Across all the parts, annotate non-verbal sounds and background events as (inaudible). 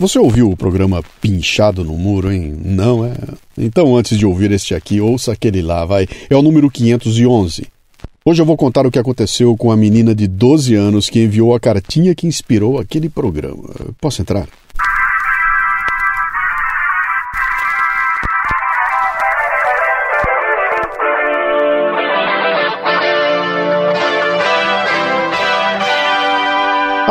Você ouviu o programa Pinchado no Muro, hein? Não, é? Então, antes de ouvir este aqui, ouça aquele lá, vai. É o número 511. Hoje eu vou contar o que aconteceu com a menina de 12 anos que enviou a cartinha que inspirou aquele programa. Posso entrar?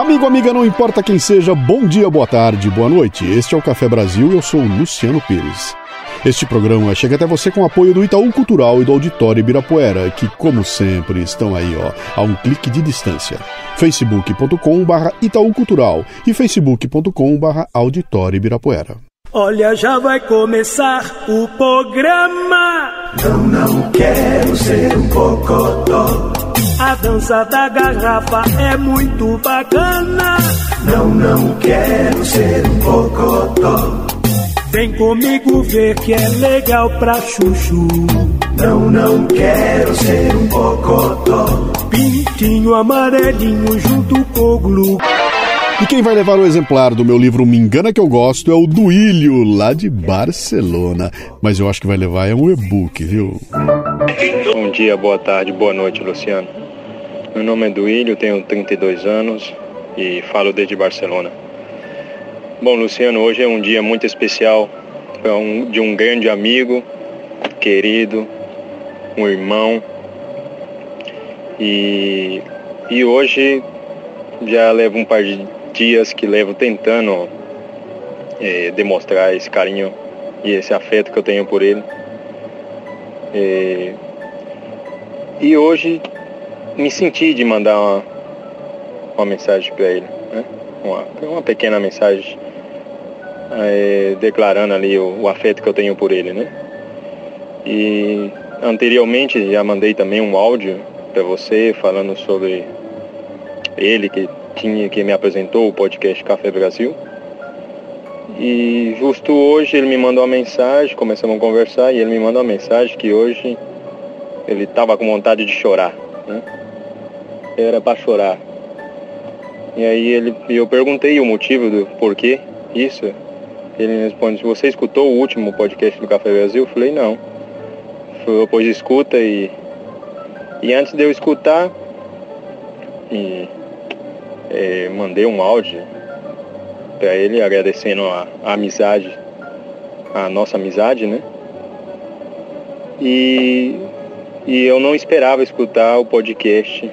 Amigo, amiga, não importa quem seja, bom dia, boa tarde, boa noite. Este é o Café Brasil, eu sou Luciano Pires. Este programa chega até você com apoio do Itaú Cultural e do Auditório Ibirapuera, que, como sempre, estão aí, ó, a um clique de distância. facebook.com.br Itaú Cultural e facebook.com.br Auditório Ibirapuera. Olha, já vai começar o programa. Não, não quero ser um cocodó. A dança da garrafa é muito bacana. Não, não quero ser um cocodó. Vem comigo ver que é legal pra chuchu. Não, não quero ser um cocodó. Pintinho amarelinho junto com o glu. E quem vai levar o exemplar do meu livro Me Engana Que Eu Gosto é o Duílio, lá de Barcelona. Mas eu acho que vai levar é um e-book, viu? Bom dia, boa tarde, boa noite, Luciano. Meu nome é Duílio, tenho 32 anos e falo desde Barcelona. Bom, Luciano, hoje é um dia muito especial é de um grande amigo, querido, um irmão. E, e hoje já levo um par de dias que levo tentando é, demonstrar esse carinho e esse afeto que eu tenho por ele. É, e hoje me senti de mandar uma, uma mensagem para ele, né? uma, uma pequena mensagem é, declarando ali o, o, afeto que eu tenho por ele, né? E anteriormente já mandei também um áudio para você falando sobre ele que que me apresentou o podcast Café Brasil. E justo hoje ele me mandou uma mensagem, começamos a conversar e ele me mandou uma mensagem que hoje ele estava com vontade de chorar, né? Era para chorar. E aí ele, eu perguntei o motivo do porquê isso. Ele responde, você escutou o último podcast do Café Brasil? Eu falei, não. Foi, pois escuta e. E antes de eu escutar, e, é, mandei um áudio para ele agradecendo a, a amizade, a nossa amizade, né? E, e eu não esperava escutar o podcast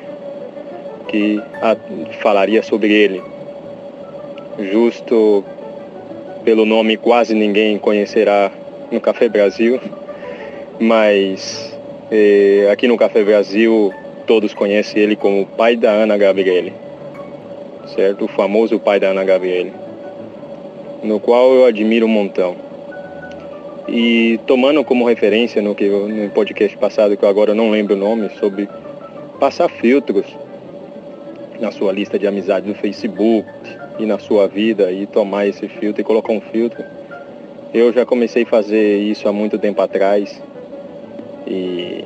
que a, falaria sobre ele. Justo pelo nome quase ninguém conhecerá no Café Brasil, mas eh, aqui no Café Brasil todos conhecem ele como pai da Ana Gabriele, certo? O famoso pai da Ana Gabriele, no qual eu admiro um montão. E tomando como referência no, que, no podcast passado, que eu agora não lembro o nome, sobre passar filtros na sua lista de amizades do Facebook, e na sua vida e tomar esse filtro e colocar um filtro. Eu já comecei a fazer isso há muito tempo atrás e,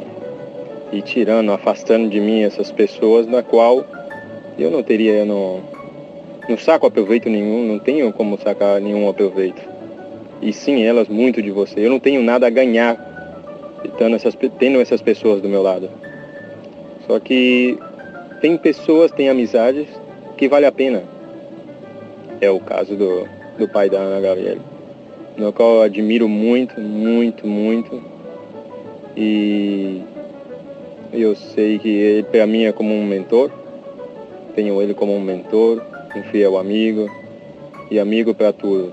e tirando, afastando de mim essas pessoas na qual eu não teria, eu não, não saco aproveito nenhum, não tenho como sacar nenhum aproveito. E sim elas muito de você. Eu não tenho nada a ganhar tendo essas, tendo essas pessoas do meu lado. Só que tem pessoas, tem amizades que vale a pena é o caso do, do pai da Ana Gabriele, no qual eu admiro muito, muito, muito. E eu sei que ele para mim é como um mentor, tenho ele como um mentor, um fiel amigo e amigo para tudo.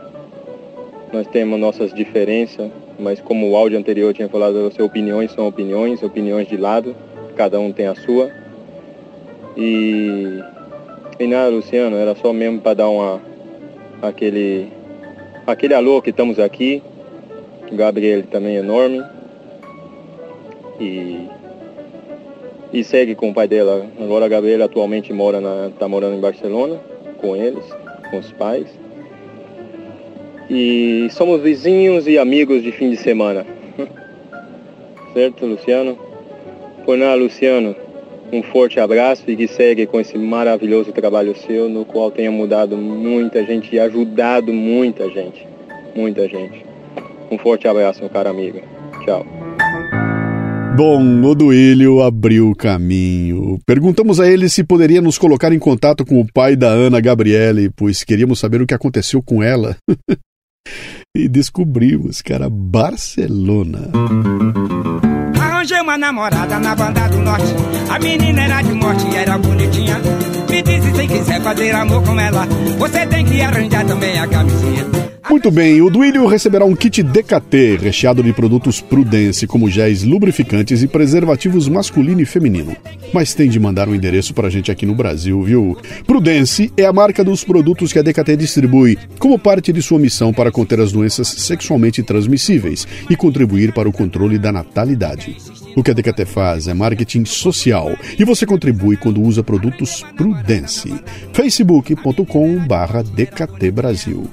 Nós temos nossas diferenças, mas como o áudio anterior tinha falado, as opiniões são opiniões, opiniões de lado, cada um tem a sua. E, e nada, Luciano, era só mesmo para dar uma, aquele, aquele alô que estamos aqui. O Gabriel também é enorme. E, e segue com o pai dela. Agora a Gabriela atualmente mora na, tá morando em Barcelona com eles, com os pais. E somos vizinhos e amigos de fim de semana. (laughs) certo, Luciano? Por nada, Luciano. um forte abraço e que segue com esse maravilhoso trabalho seu, no qual tenha mudado muita gente e ajudado muita gente. Muita gente. Um forte abraço, meu caro amigo. Tchau. Bom, o Duílio abriu o caminho. Perguntamos a ele se poderia nos colocar em contato com o pai da Ana Gabriele, pois queríamos saber o que aconteceu com ela. (laughs) e descobrimos que era Barcelona. Arranjei uma namorada na banda do norte. A menina era de morte e era bonitinha. Me disse se quiser fazer amor com ela, você tem que arranjar também a camisinha. Muito bem, o Duílio receberá um kit DKT recheado de produtos Prudence, como géis lubrificantes e preservativos masculino e feminino. Mas tem de mandar um endereço pra gente aqui no Brasil, viu? Prudence é a marca dos produtos que a DKT distribui como parte de sua missão para conter as doenças sexualmente transmissíveis e contribuir para o controle da natalidade. O que a DKT faz é marketing social e você contribui quando usa produtos Prudence. facebook.com/dkt Brasil.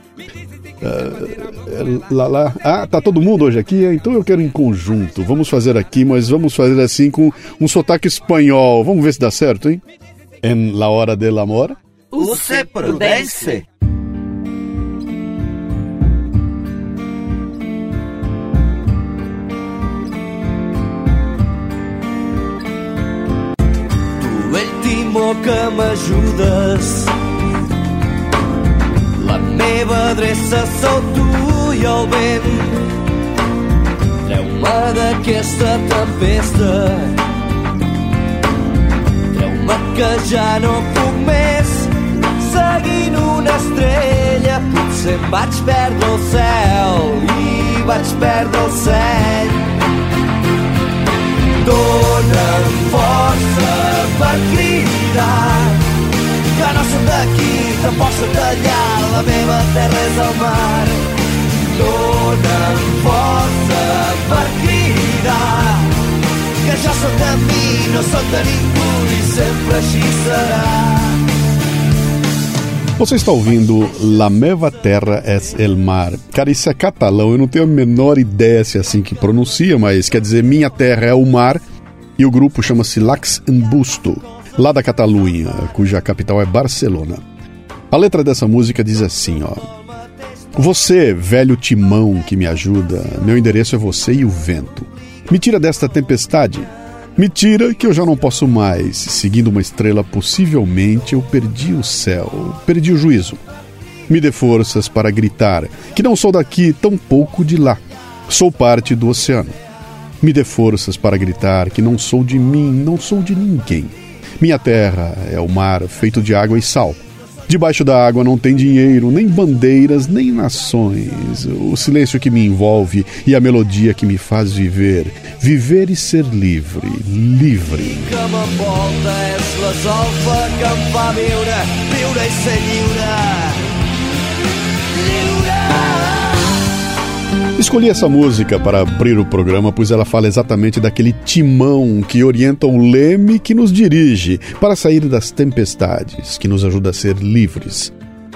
Uh, lá, lá. Ah, tá todo mundo hoje aqui? Então eu quero em conjunto. Vamos fazer aqui, mas vamos fazer assim com um sotaque espanhol. Vamos ver se dá certo, hein? En la hora del amor. Use prudence. Que m'ajudes la meva adreça sou tu i el vent. Treu-me d'aquesta tempesta. Treu-me que ja no puc més. Seguint una estrella, potser vaig perdre el cel i vaig perdre d'aquí, tampoc som d'allà, la meva terra és el mar. Dóna'm força per cridar, que jo sóc de mi, no sóc de ningú i sempre així serà. Você está ouvindo La Meva Terra es el Mar. Cara, isso é catalão, eu não tenho a menor ideia se é assim que pronuncia, mas quer dizer Minha Terra é o Mar e o grupo chama-se Lax Busto lá da Catalunha, cuja capital é Barcelona. A letra dessa música diz assim, ó: Você, velho timão que me ajuda, meu endereço é você e o vento. Me tira desta tempestade. Me tira que eu já não posso mais. Seguindo uma estrela, possivelmente eu perdi o céu, perdi o juízo. Me dê forças para gritar que não sou daqui, tão pouco de lá. Sou parte do oceano. Me dê forças para gritar que não sou de mim, não sou de ninguém. Minha terra é o mar feito de água e sal. Debaixo da água não tem dinheiro, nem bandeiras, nem nações. O silêncio que me envolve e a melodia que me faz viver. Viver e ser livre. Livre. Lliure. Escolhi essa música para abrir o programa, pois ela fala exatamente daquele timão que orienta o leme que nos dirige para sair das tempestades, que nos ajuda a ser livres.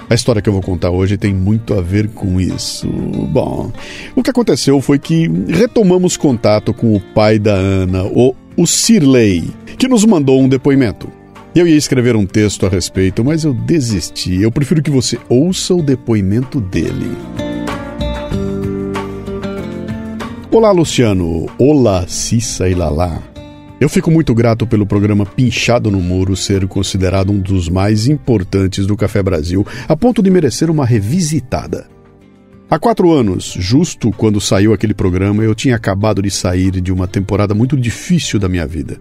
A história que eu vou contar hoje tem muito a ver com isso. Bom, o que aconteceu foi que retomamos contato com o pai da Ana, o, o Sirley, que nos mandou um depoimento. Eu ia escrever um texto a respeito, mas eu desisti. Eu prefiro que você ouça o depoimento dele. Olá, Luciano. Olá, Cissa e Lalá. Eu fico muito grato pelo programa Pinchado no Muro ser considerado um dos mais importantes do Café Brasil, a ponto de merecer uma revisitada. Há quatro anos, justo quando saiu aquele programa, eu tinha acabado de sair de uma temporada muito difícil da minha vida.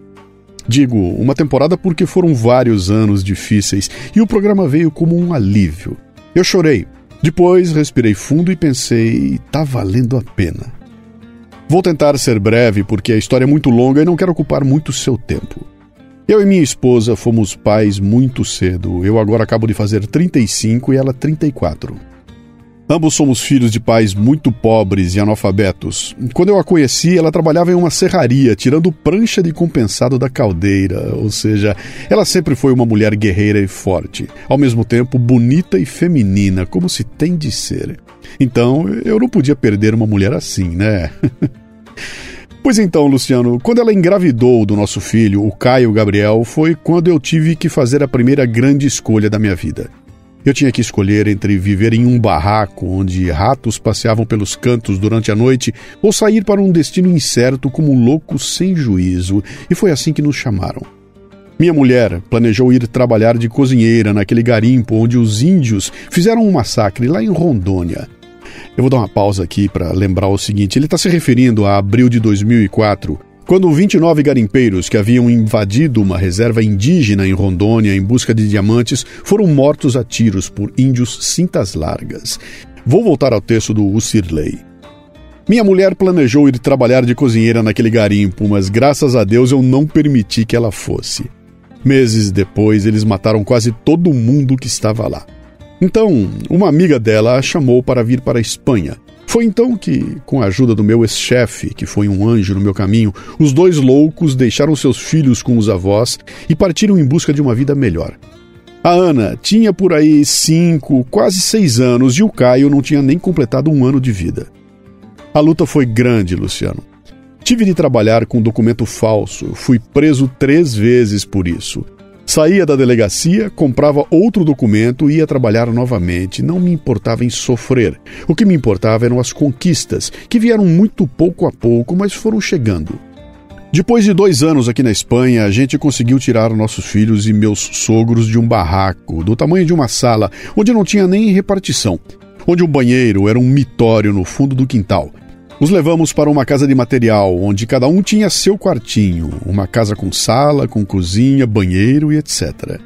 Digo, uma temporada porque foram vários anos difíceis e o programa veio como um alívio. Eu chorei. Depois respirei fundo e pensei, tá valendo a pena. Vou tentar ser breve porque a história é muito longa e não quero ocupar muito seu tempo. Eu e minha esposa fomos pais muito cedo. Eu agora acabo de fazer 35 e ela 34. Ambos somos filhos de pais muito pobres e analfabetos. Quando eu a conheci, ela trabalhava em uma serraria, tirando prancha de compensado da caldeira, ou seja, ela sempre foi uma mulher guerreira e forte, ao mesmo tempo bonita e feminina, como se tem de ser. Então, eu não podia perder uma mulher assim, né? (laughs) Pois então, Luciano, quando ela engravidou do nosso filho, o Caio Gabriel, foi quando eu tive que fazer a primeira grande escolha da minha vida. Eu tinha que escolher entre viver em um barraco onde ratos passeavam pelos cantos durante a noite ou sair para um destino incerto como um louco sem juízo, e foi assim que nos chamaram. Minha mulher planejou ir trabalhar de cozinheira naquele garimpo onde os índios fizeram um massacre lá em Rondônia. Eu vou dar uma pausa aqui para lembrar o seguinte: ele está se referindo a abril de 2004, quando 29 garimpeiros que haviam invadido uma reserva indígena em Rondônia em busca de diamantes foram mortos a tiros por índios cintas largas. Vou voltar ao texto do Ucirley. Minha mulher planejou ir trabalhar de cozinheira naquele garimpo, mas graças a Deus eu não permiti que ela fosse. Meses depois, eles mataram quase todo mundo que estava lá. Então, uma amiga dela a chamou para vir para a Espanha. Foi então que, com a ajuda do meu ex-chefe, que foi um anjo no meu caminho, os dois loucos deixaram seus filhos com os avós e partiram em busca de uma vida melhor. A Ana tinha por aí cinco, quase seis anos e o Caio não tinha nem completado um ano de vida. A luta foi grande, Luciano. Tive de trabalhar com documento falso, fui preso três vezes por isso. Saía da delegacia, comprava outro documento e ia trabalhar novamente. Não me importava em sofrer. O que me importava eram as conquistas, que vieram muito pouco a pouco, mas foram chegando. Depois de dois anos aqui na Espanha, a gente conseguiu tirar nossos filhos e meus sogros de um barraco, do tamanho de uma sala, onde não tinha nem repartição, onde o banheiro era um mitório no fundo do quintal. Os levamos para uma casa de material, onde cada um tinha seu quartinho, uma casa com sala, com cozinha, banheiro e etc.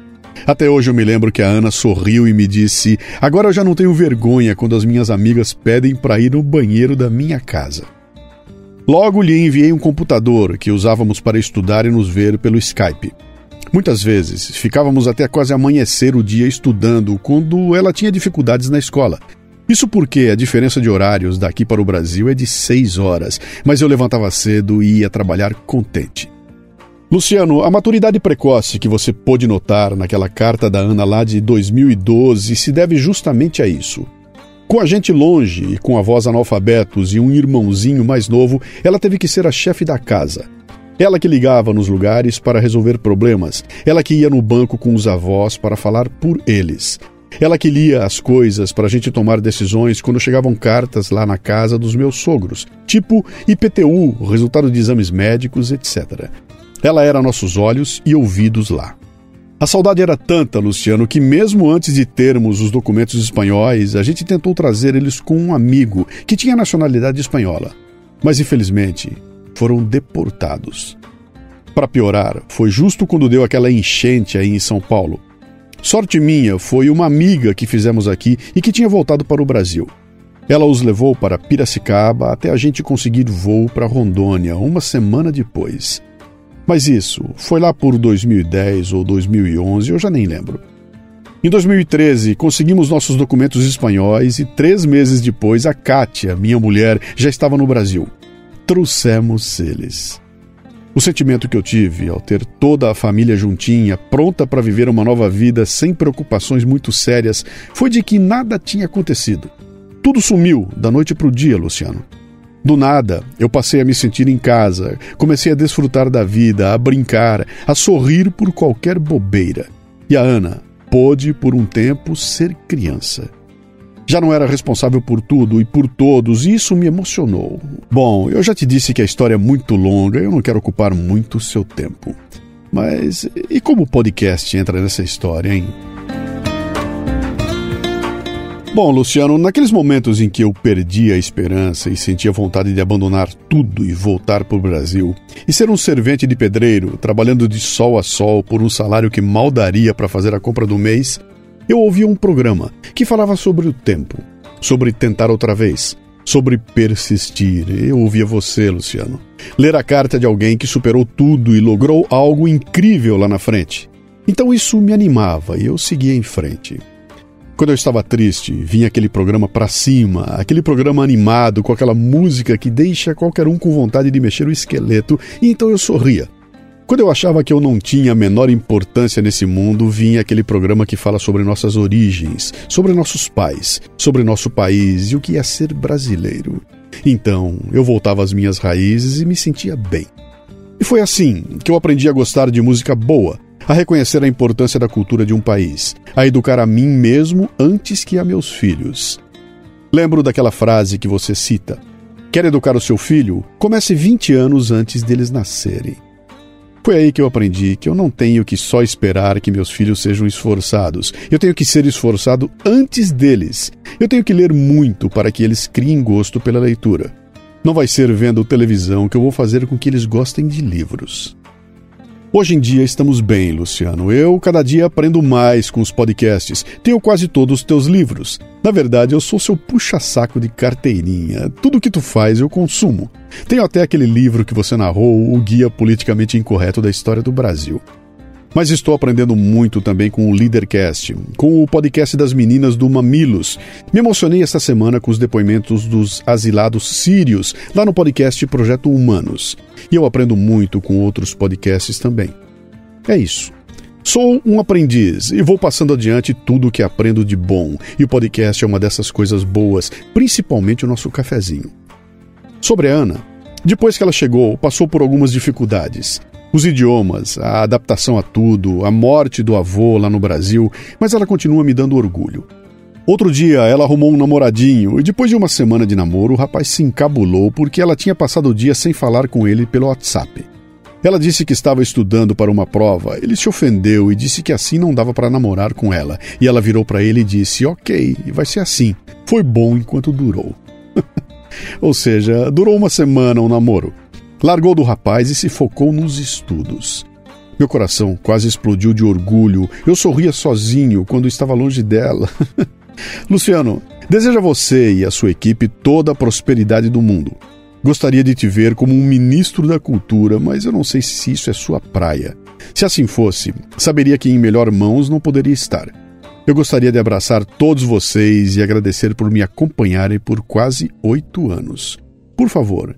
Até hoje eu me lembro que a Ana sorriu e me disse: Agora eu já não tenho vergonha quando as minhas amigas pedem para ir no banheiro da minha casa. Logo lhe enviei um computador que usávamos para estudar e nos ver pelo Skype. Muitas vezes ficávamos até quase amanhecer o dia estudando quando ela tinha dificuldades na escola isso porque a diferença de horários daqui para o Brasil é de seis horas, mas eu levantava cedo e ia trabalhar contente. Luciano, a maturidade precoce que você pôde notar naquela carta da Ana lá de 2012 se deve justamente a isso. Com a gente longe e com avós analfabetos e um irmãozinho mais novo, ela teve que ser a chefe da casa. Ela que ligava nos lugares para resolver problemas, ela que ia no banco com os avós para falar por eles. Ela que lia as coisas para a gente tomar decisões quando chegavam cartas lá na casa dos meus sogros, tipo IPTU, resultado de exames médicos, etc. Ela era nossos olhos e ouvidos lá. A saudade era tanta, Luciano, que mesmo antes de termos os documentos espanhóis, a gente tentou trazer eles com um amigo que tinha nacionalidade espanhola. Mas infelizmente, foram deportados. Para piorar, foi justo quando deu aquela enchente aí em São Paulo. Sorte minha foi uma amiga que fizemos aqui e que tinha voltado para o Brasil. Ela os levou para Piracicaba até a gente conseguir voo para Rondônia uma semana depois. Mas isso foi lá por 2010 ou 2011, eu já nem lembro. Em 2013, conseguimos nossos documentos espanhóis e três meses depois, a Kátia, minha mulher, já estava no Brasil. Trouxemos eles. O sentimento que eu tive ao ter toda a família juntinha, pronta para viver uma nova vida sem preocupações muito sérias, foi de que nada tinha acontecido. Tudo sumiu da noite para o dia, Luciano. Do nada, eu passei a me sentir em casa, comecei a desfrutar da vida, a brincar, a sorrir por qualquer bobeira. E a Ana pôde, por um tempo, ser criança. Já não era responsável por tudo e por todos, e isso me emocionou. Bom, eu já te disse que a história é muito longa, eu não quero ocupar muito o seu tempo. Mas e como o podcast entra nessa história, hein? Bom, Luciano, naqueles momentos em que eu perdi a esperança e sentia vontade de abandonar tudo e voltar para o Brasil, e ser um servente de pedreiro, trabalhando de sol a sol por um salário que mal daria para fazer a compra do mês, eu ouvi um programa que falava sobre o tempo, sobre tentar outra vez, sobre persistir. Eu ouvia você, Luciano, ler a carta de alguém que superou tudo e logrou algo incrível lá na frente. Então isso me animava e eu seguia em frente. Quando eu estava triste, vinha aquele programa para cima, aquele programa animado com aquela música que deixa qualquer um com vontade de mexer o esqueleto, e então eu sorria. Quando eu achava que eu não tinha a menor importância nesse mundo, vinha aquele programa que fala sobre nossas origens, sobre nossos pais, sobre nosso país e o que é ser brasileiro. Então, eu voltava às minhas raízes e me sentia bem. E foi assim que eu aprendi a gostar de música boa, a reconhecer a importância da cultura de um país, a educar a mim mesmo antes que a meus filhos. Lembro daquela frase que você cita: Quer educar o seu filho? Comece 20 anos antes deles nascerem. Foi aí que eu aprendi que eu não tenho que só esperar que meus filhos sejam esforçados. Eu tenho que ser esforçado antes deles. Eu tenho que ler muito para que eles criem gosto pela leitura. Não vai ser vendo televisão que eu vou fazer com que eles gostem de livros. Hoje em dia estamos bem, Luciano. Eu cada dia aprendo mais com os podcasts. Tenho quase todos os teus livros. Na verdade, eu sou seu puxa-saco de carteirinha. Tudo que tu faz eu consumo. Tenho até aquele livro que você narrou, O Guia Politicamente Incorreto da História do Brasil. Mas estou aprendendo muito também com o Leadercast, com o podcast das meninas do Mamilos. Me emocionei esta semana com os depoimentos dos asilados sírios, lá no podcast Projeto Humanos. E eu aprendo muito com outros podcasts também. É isso. Sou um aprendiz e vou passando adiante tudo o que aprendo de bom, e o podcast é uma dessas coisas boas, principalmente o nosso cafezinho. Sobre a Ana, depois que ela chegou, passou por algumas dificuldades. Os idiomas, a adaptação a tudo, a morte do avô lá no Brasil, mas ela continua me dando orgulho. Outro dia, ela arrumou um namoradinho e depois de uma semana de namoro, o rapaz se encabulou porque ela tinha passado o dia sem falar com ele pelo WhatsApp. Ela disse que estava estudando para uma prova. Ele se ofendeu e disse que assim não dava para namorar com ela. E ela virou para ele e disse: Ok, vai ser assim. Foi bom enquanto durou. (laughs) Ou seja, durou uma semana o namoro. Largou do rapaz e se focou nos estudos. Meu coração quase explodiu de orgulho. Eu sorria sozinho quando estava longe dela. (laughs) Luciano, desejo a você e a sua equipe toda a prosperidade do mundo. Gostaria de te ver como um ministro da cultura, mas eu não sei se isso é sua praia. Se assim fosse, saberia que em melhor mãos não poderia estar. Eu gostaria de abraçar todos vocês e agradecer por me acompanharem por quase oito anos. Por favor,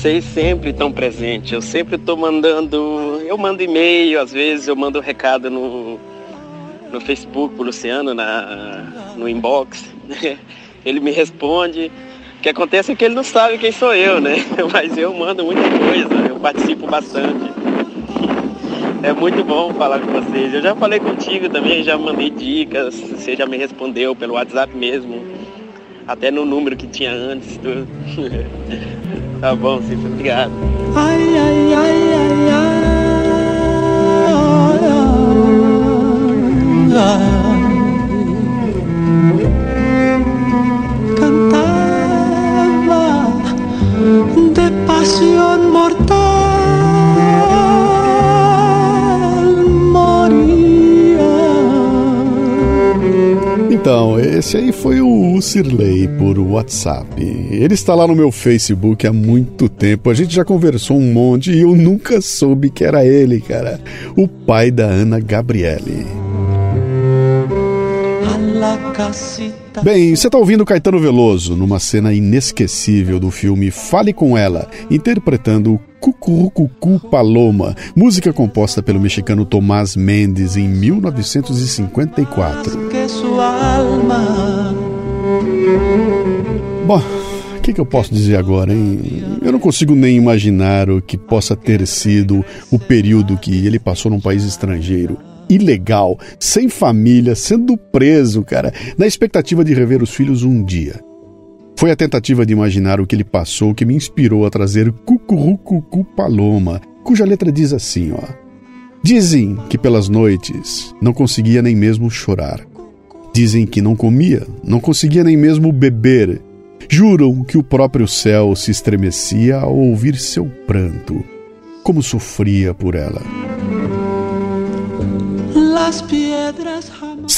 Vocês sempre estão presentes. Eu sempre estou mandando. Eu mando e-mail, às vezes eu mando recado no, no Facebook pro Luciano, na, no inbox. (laughs) Ele me responde. O que acontece é que ele não sabe quem sou eu, né? (laughs) Mas eu mando muita coisa, eu participo bastante. (laughs) É muito bom falar com vocês. Eu já falei contigo também, já mandei dicas, você já me respondeu pelo WhatsApp mesmo. Até no número que tinha antes. Tudo. Tá bom, Cícero, obrigado. Ay, ay, ay, ay, ay. Cantaba de pasión mortal, esse aí foi o Sirley por WhatsApp. Ele está lá no meu Facebook há muito tempo. A gente já conversou um monte e eu nunca soube que era ele, cara. O pai da Ana Gabriele. Bem, você está ouvindo Caetano Veloso numa cena inesquecível do filme Fale com Ela, interpretando Cucurucucu Paloma, música composta pelo mexicano Tomás Mendes em 1954. que su alma Bom, quem que, que eu posso dizer agora, hein? Eu não consigo nem imaginar o que possa ter sido o período que ele passou num país estrangeiro ilegal, sem família, sendo preso, cara, na expectativa de rever os filhos um dia. Foi a tentativa de imaginar o que ele passou que me inspirou a trazer Cucurucucu Paloma, cuja letra diz assim, ó. Dizem que pelas noites não conseguia nem mesmo chorar. Dizem que não comia, não conseguia nem mesmo beber. Juram que o próprio céu se estremecia ao ouvir seu pranto. Como sofria por ela.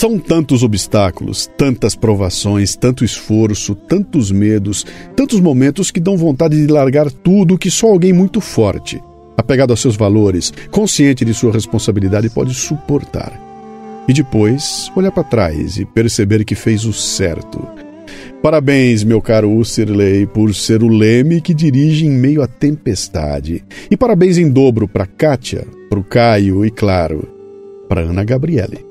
São tantos obstáculos, tantas provações, tanto esforço, tantos medos, tantos momentos que dão vontade de largar tudo que só alguém muito forte, apegado aos seus valores, consciente de sua responsabilidade, pode suportar. E depois olhar para trás e perceber que fez o certo. Parabéns, meu caro Usserley, por ser o leme que dirige em meio à tempestade. E parabéns em dobro para Kátia, para o Caio e, claro, para Ana Gabriele.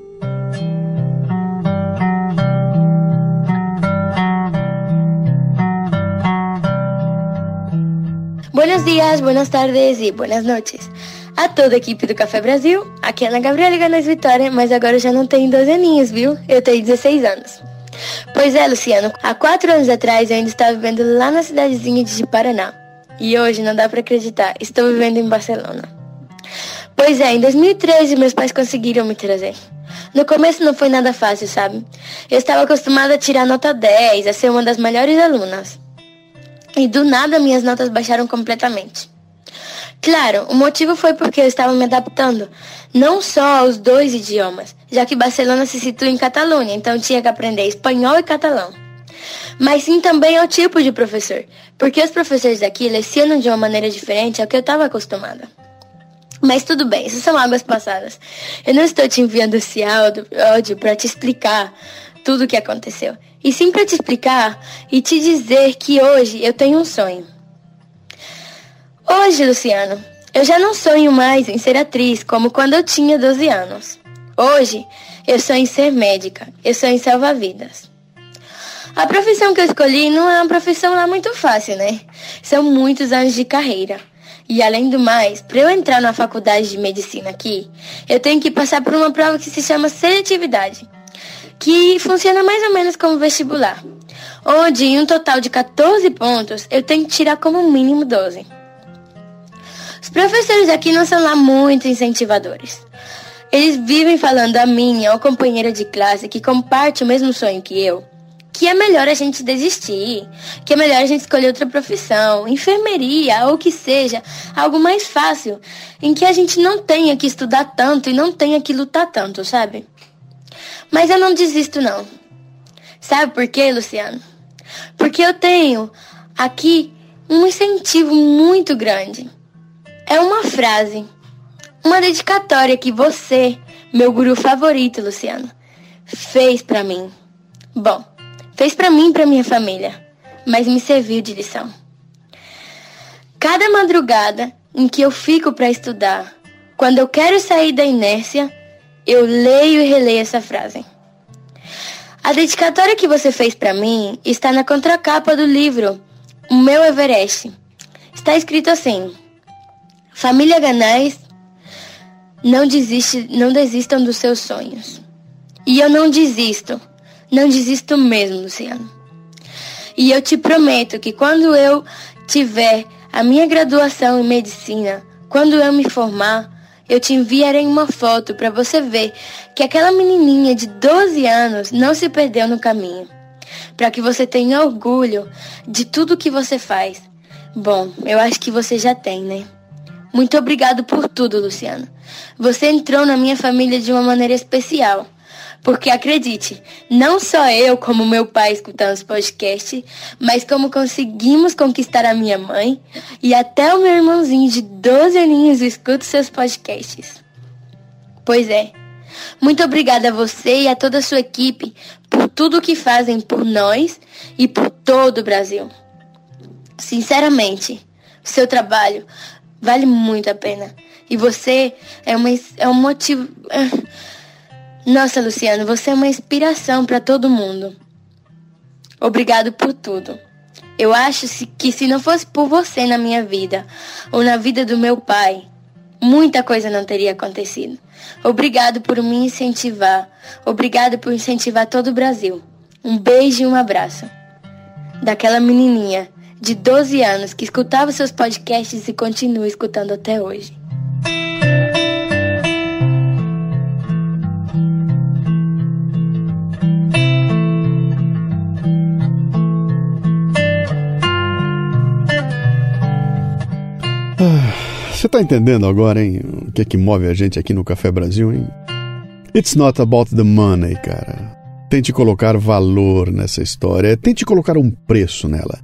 Buenos dias, buenas tardes e buenas noites. A toda a equipe do Café Brasil, aqui é Ana Gabriela Ganas Vitória, mas agora eu já não tenho 12 aninhos, viu? Eu tenho 16 anos. Pois é, Luciano, há quatro anos atrás eu ainda estava vivendo lá na cidadezinha de Paraná. E hoje, não dá para acreditar, estou vivendo em Barcelona. Pois é, em 2013 meus pais conseguiram me trazer. No começo não foi nada fácil, sabe? Eu estava acostumada a tirar nota 10, a ser uma das melhores alunas. E do nada minhas notas baixaram completamente. Claro, o motivo foi porque eu estava me adaptando, não só aos dois idiomas, já que Barcelona se situa em Catalunha, então tinha que aprender espanhol e catalão. Mas sim também ao tipo de professor, porque os professores daqui lecionam de uma maneira diferente ao que eu estava acostumada. Mas tudo bem, isso são águas passadas. Eu não estou te enviando esse áudio, para te explicar tudo o que aconteceu. E sim para te explicar e te dizer que hoje eu tenho um sonho. Hoje, Luciano, eu já não sonho mais em ser atriz como quando eu tinha 12 anos. Hoje, eu sonho em ser médica. Eu sonho em salvar vidas. A profissão que eu escolhi não é uma profissão lá muito fácil, né? São muitos anos de carreira. E além do mais, para eu entrar na faculdade de medicina aqui, eu tenho que passar por uma prova que se chama seletividade, que funciona mais ou menos como vestibular, onde em um total de 14 pontos eu tenho que tirar como mínimo 12. Os professores aqui não são lá muito incentivadores. Eles vivem falando a minha ou companheira de classe que comparte o mesmo sonho que eu, que é melhor a gente desistir, que é melhor a gente escolher outra profissão, enfermeria ou que seja, algo mais fácil, em que a gente não tenha que estudar tanto e não tenha que lutar tanto, sabe? Mas eu não desisto não. Sabe por quê, Luciano? Porque eu tenho aqui um incentivo muito grande. É uma frase, uma dedicatória que você, meu guru favorito, Luciano, fez para mim. Bom, Fez para mim e para minha família, mas me serviu de lição. Cada madrugada em que eu fico para estudar, quando eu quero sair da inércia, eu leio e releio essa frase. A dedicatória que você fez para mim está na contracapa do livro O Meu Everest. Está escrito assim: Família Ganais, não desiste, não desistam dos seus sonhos. E eu não desisto não desisto mesmo, Luciano. E eu te prometo que quando eu tiver a minha graduação em medicina, quando eu me formar, eu te enviarei uma foto para você ver que aquela menininha de 12 anos não se perdeu no caminho. Para que você tenha orgulho de tudo que você faz. Bom, eu acho que você já tem, né? Muito obrigado por tudo, Luciano. Você entrou na minha família de uma maneira especial. Porque acredite, não só eu, como meu pai, escutamos podcast, mas como conseguimos conquistar a minha mãe e até o meu irmãozinho de 12 aninhos escuta seus podcasts. Pois é. Muito obrigada a você e a toda a sua equipe por tudo que fazem por nós e por todo o Brasil. Sinceramente, o seu trabalho vale muito a pena. E você é, uma, é um motivo. Nossa, Luciano, você é uma inspiração para todo mundo. Obrigado por tudo. Eu acho que se não fosse por você na minha vida, ou na vida do meu pai, muita coisa não teria acontecido. Obrigado por me incentivar. Obrigado por incentivar todo o Brasil. Um beijo e um abraço. Daquela menininha de 12 anos que escutava seus podcasts e continua escutando até hoje. Tá entendendo agora, hein? O que é que move a gente aqui no Café Brasil, hein? It's not about the money, cara. Tente colocar valor nessa história, tente colocar um preço nela.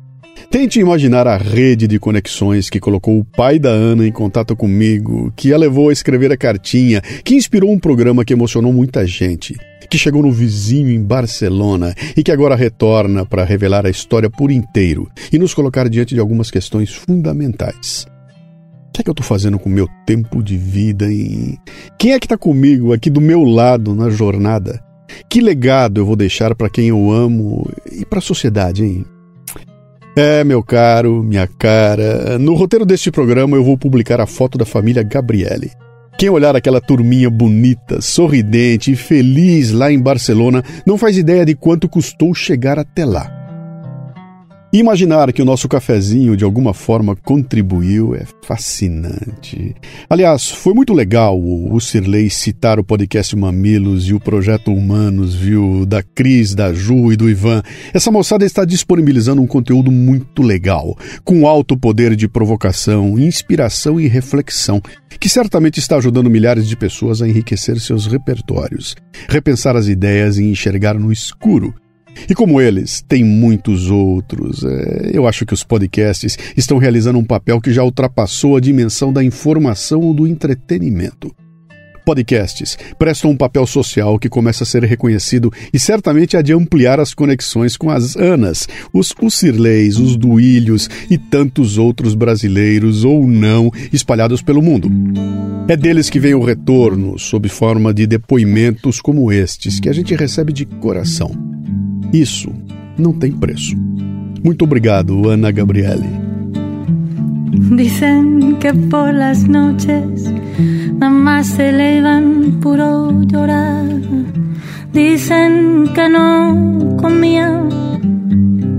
Tente imaginar a rede de conexões que colocou o pai da Ana em contato comigo, que a levou a escrever a cartinha, que inspirou um programa que emocionou muita gente, que chegou no vizinho em Barcelona e que agora retorna para revelar a história por inteiro e nos colocar diante de algumas questões fundamentais. Que é que eu estou fazendo com o meu tempo de vida e quem é que está comigo aqui do meu lado na jornada? Que legado eu vou deixar para quem eu amo e para a sociedade, hein? É, meu caro, minha cara, no roteiro deste programa eu vou publicar a foto da família Gabriele. Quem olhar aquela turminha bonita, sorridente e feliz lá em Barcelona não faz ideia de quanto custou chegar até lá. Imaginar que o nosso cafezinho de alguma forma contribuiu é fascinante. Aliás, foi muito legal o Sirley citar o podcast Mamilos e o Projeto Humanos, viu? Da Cris, da Ju e do Ivan. Essa moçada está disponibilizando um conteúdo muito legal, com alto poder de provocação, inspiração e reflexão, que certamente está ajudando milhares de pessoas a enriquecer seus repertórios, repensar as ideias e enxergar no escuro e como eles, tem muitos outros. É, eu acho que os podcasts estão realizando um papel que já ultrapassou a dimensão da informação ou do entretenimento. Podcasts prestam um papel social que começa a ser reconhecido e certamente há de ampliar as conexões com as Anas, os, os Cirleis, os Duílios e tantos outros brasileiros ou não espalhados pelo mundo. É deles que vem o retorno, sob forma de depoimentos como estes, que a gente recebe de coração. Isso não tem preço. Muito obrigado, Ana Gabriele. Dicen que por las noches nada más se elevan puro llorar. Dicen que no comía,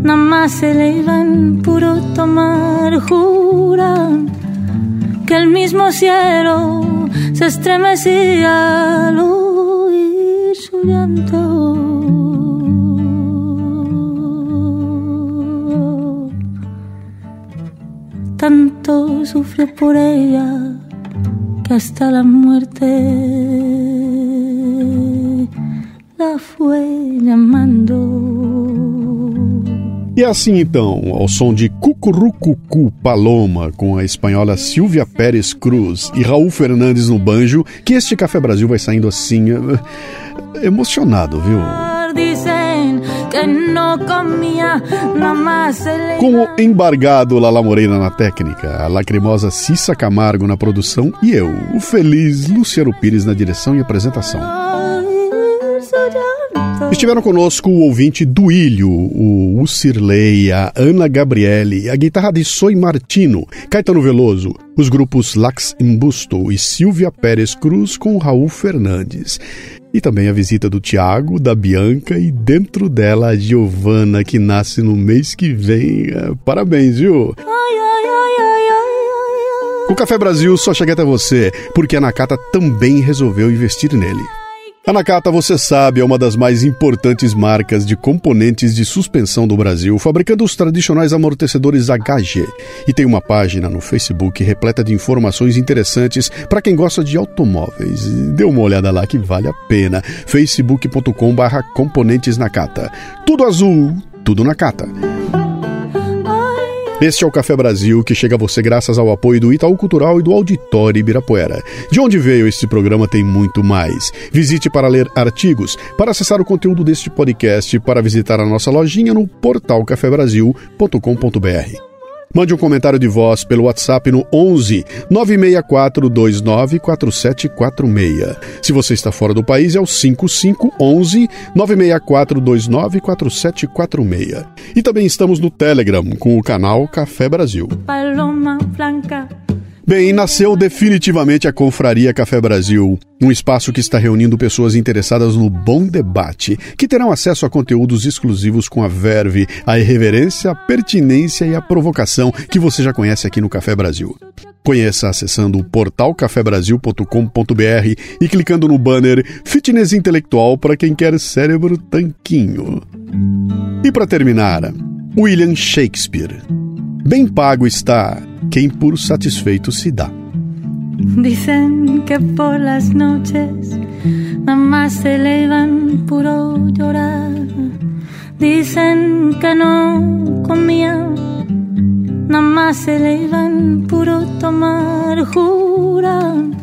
nada más se elevan puro tomar. Juran que el mismo cielo se estremecía al oír su llanto. Tanto sufrió por ella que hasta la muerte la fue llamando. E assim então, ao som de Cucurucucu Paloma, com a espanhola Silvia Pérez Cruz e Raul Fernandes no banjo, que este Café Brasil vai saindo assim, eh, emocionado, viu? Com o embargado Lala Moreira na técnica, a lacrimosa Cissa Camargo na produção e eu, o feliz Luciano Pires na direção e apresentação. Estiveram conosco o ouvinte Duílio, o Ucirley, a Ana Gabriele, a guitarra de Soy Martino, Caetano Veloso, os grupos Lax Imbusto e Silvia Pérez Cruz com Raul Fernandes. E também a visita do Tiago, da Bianca e dentro dela a Giovana, que nasce no mês que vem. É, parabéns, viu? O Café Brasil só chega até você porque a Nakata também resolveu investir nele. A Nakata, você sabe, é uma das mais importantes marcas de componentes de suspensão do Brasil, fabricando os tradicionais amortecedores HG. E tem uma página no Facebook repleta de informações interessantes para quem gosta de automóveis. Dê uma olhada lá que vale a pena. facebook.com/barra componentes Nakata. Tudo azul, tudo Nakata. Este é o Café Brasil, que chega a você graças ao apoio do Itaú Cultural e do Auditório Ibirapuera. De onde veio este programa tem muito mais. Visite para ler artigos, para acessar o conteúdo deste podcast, para visitar a nossa lojinha no portal cafebrasil.com.br. Mande um comentário de voz pelo WhatsApp no 11 964 29 4746. Se você está fora do país, é o 5511 964 29 4746. E também estamos no Telegram com o canal Café Brasil. Paloma blanca. Bem, nasceu definitivamente a Confraria Café Brasil, um espaço que está reunindo pessoas interessadas no bom debate, que terão acesso a conteúdos exclusivos com a verve, a irreverência, a pertinência e a provocação que você já conhece aqui no Café Brasil. Conheça acessando o portal cafebrasil.com.br e clicando no banner Fitness Intelectual para quem quer cérebro tanquinho. E para terminar, William Shakespeare. Bem pago está quem por satisfeito se dá. Dicen que por las noches nada más se elevan puro llorar. Dicen que no comía, nada más se elevan puro tomar. Juran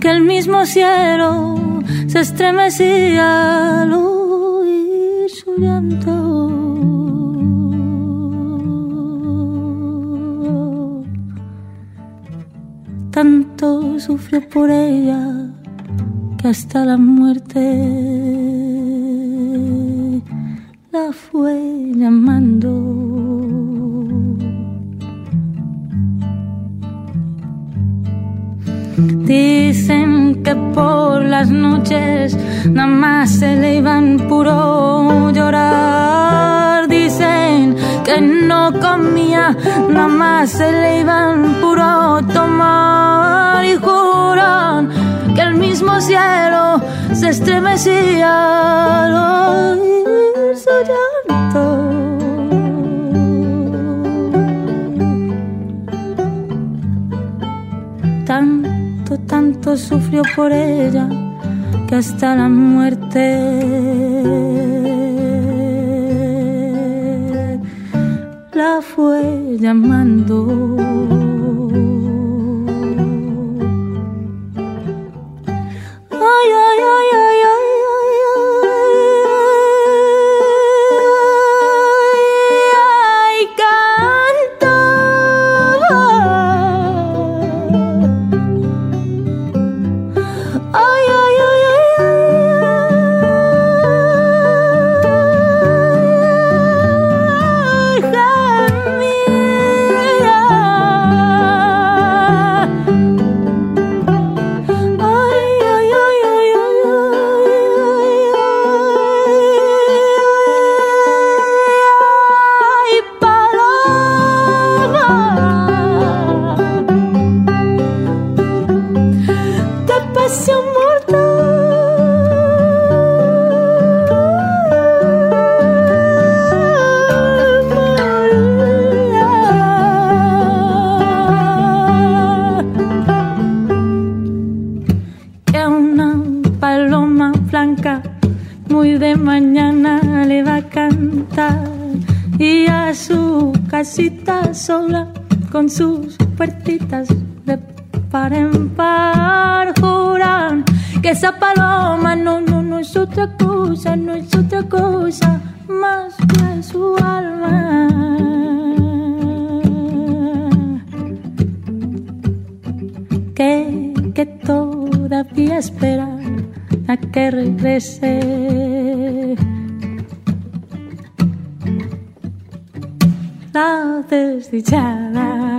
que el mismo cielo se estremecía al sufrió por ella que hasta la muerte la fue llamando. Dicen que por las noches nada más se le iban puro llorar. No comía, nada más se le iban puro tomar. Y juran que el mismo cielo se estremecía al su llanto. Tanto, tanto sufrió por ella que hasta la muerte la fue llamando. Mañana le va a cantar y a su casita sola con sus puertitas de par en par juran que esa paloma no, no, no es otra cosa, no es otra cosa más que su alma. Que, que todavía espera a que regrese. Desdichada.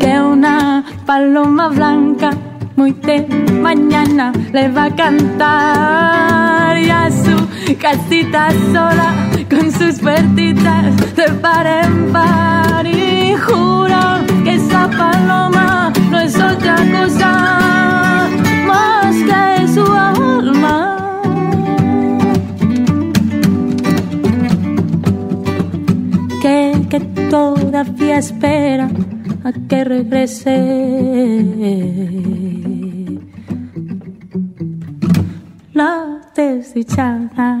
que una paloma blanca muy de mañana le va a cantar y a su casita sola con sus puertitas de par en par y jura que esa paloma no es otra cosa que, todavía espera a que regrese. La desdichada.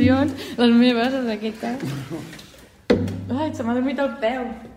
Limitacions, les meves en aquest cas. Ai, se m'ha dormit el peu.